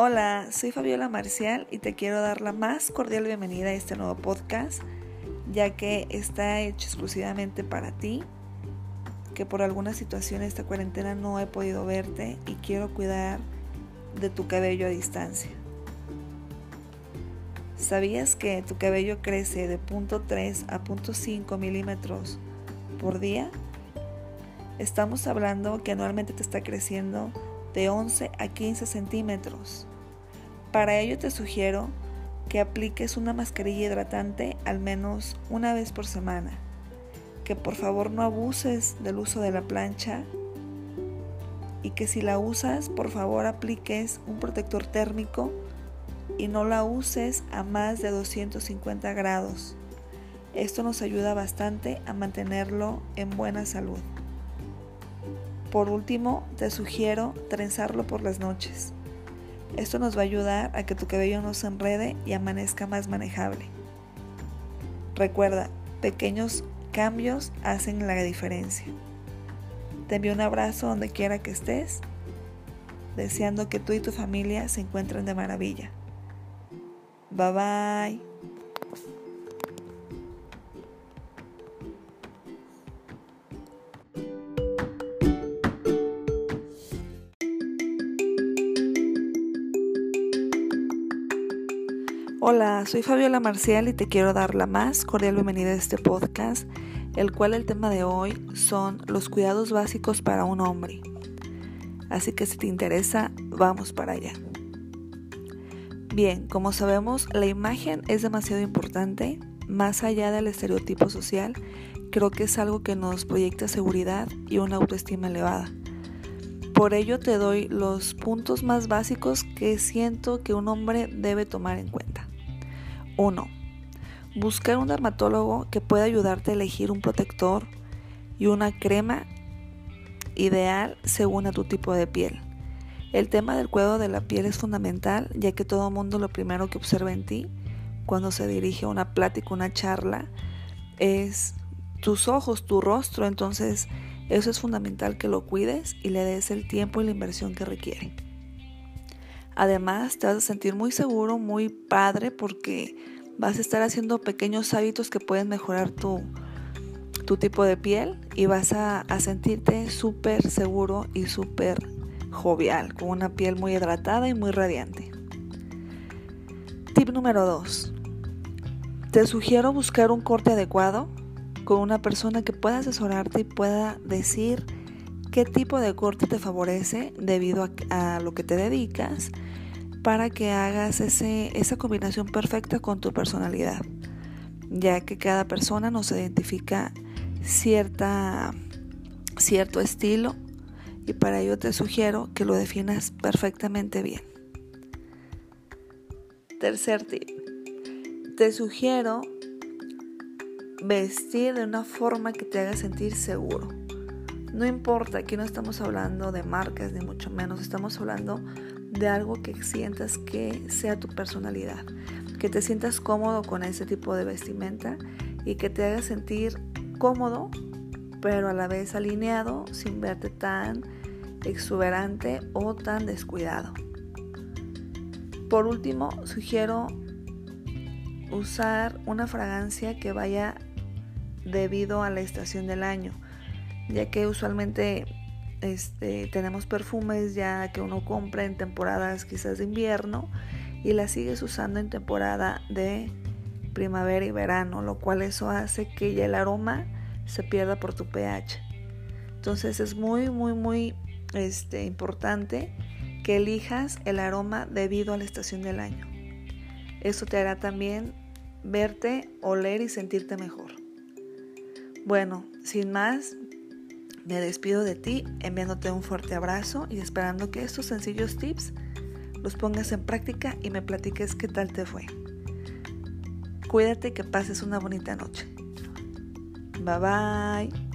Hola, soy Fabiola Marcial y te quiero dar la más cordial bienvenida a este nuevo podcast, ya que está hecho exclusivamente para ti, que por alguna situación esta cuarentena no he podido verte y quiero cuidar de tu cabello a distancia. ¿Sabías que tu cabello crece de 0.3 a 0.5 milímetros por día? Estamos hablando que anualmente te está creciendo de 11 a 15 centímetros. Para ello te sugiero que apliques una mascarilla hidratante al menos una vez por semana, que por favor no abuses del uso de la plancha y que si la usas por favor apliques un protector térmico y no la uses a más de 250 grados. Esto nos ayuda bastante a mantenerlo en buena salud. Por último, te sugiero trenzarlo por las noches. Esto nos va a ayudar a que tu cabello no se enrede y amanezca más manejable. Recuerda, pequeños cambios hacen la diferencia. Te envío un abrazo donde quiera que estés, deseando que tú y tu familia se encuentren de maravilla. Bye bye. Hola, soy Fabiola Marcial y te quiero dar la más cordial bienvenida a este podcast, el cual el tema de hoy son los cuidados básicos para un hombre. Así que si te interesa, vamos para allá. Bien, como sabemos, la imagen es demasiado importante, más allá del estereotipo social, creo que es algo que nos proyecta seguridad y una autoestima elevada. Por ello te doy los puntos más básicos que siento que un hombre debe tomar en cuenta. 1. Buscar un dermatólogo que pueda ayudarte a elegir un protector y una crema ideal según a tu tipo de piel. El tema del cuidado de la piel es fundamental ya que todo mundo lo primero que observa en ti cuando se dirige a una plática, una charla, es tus ojos, tu rostro. Entonces eso es fundamental que lo cuides y le des el tiempo y la inversión que requiere. Además, te vas a sentir muy seguro, muy padre, porque vas a estar haciendo pequeños hábitos que pueden mejorar tu, tu tipo de piel y vas a, a sentirte súper seguro y súper jovial, con una piel muy hidratada y muy radiante. Tip número 2. Te sugiero buscar un corte adecuado con una persona que pueda asesorarte y pueda decir qué tipo de corte te favorece debido a, lo que te dedicas para que hagas ese, esa combinación perfecta con tu personalidad, ya que cada persona nos identifica cierta, cierto estilo y para ello te sugiero que lo definas perfectamente bien. Tercer tip, te sugiero vestir de una forma que te haga sentir seguro. No importa, aquí no estamos hablando de marcas ni mucho menos, estamos hablando de algo que sientas que sea tu personalidad, que te sientas cómodo con ese tipo de vestimenta y que te haga sentir cómodo, pero a la vez alineado sin verte tan exuberante o tan descuidado. Por último, sugiero usar una fragancia que vaya debido a la estación del año, ya que usualmente este, tenemos perfumes ya que uno compra en temporadas quizás de invierno y las sigues usando en temporada de primavera y verano, lo cual eso hace que ya el aroma se pierda por tu pH. Entonces es muy, muy, muy este, importante que elijas el aroma debido a la estación del año. Esto te hará también verte, oler y sentirte mejor. Bueno, sin más, me despido de ti enviándote un fuerte abrazo y esperando que estos sencillos tips los pongas en práctica y me platiques qué tal te fue. Cuídate y que pases una bonita noche. Bye bye.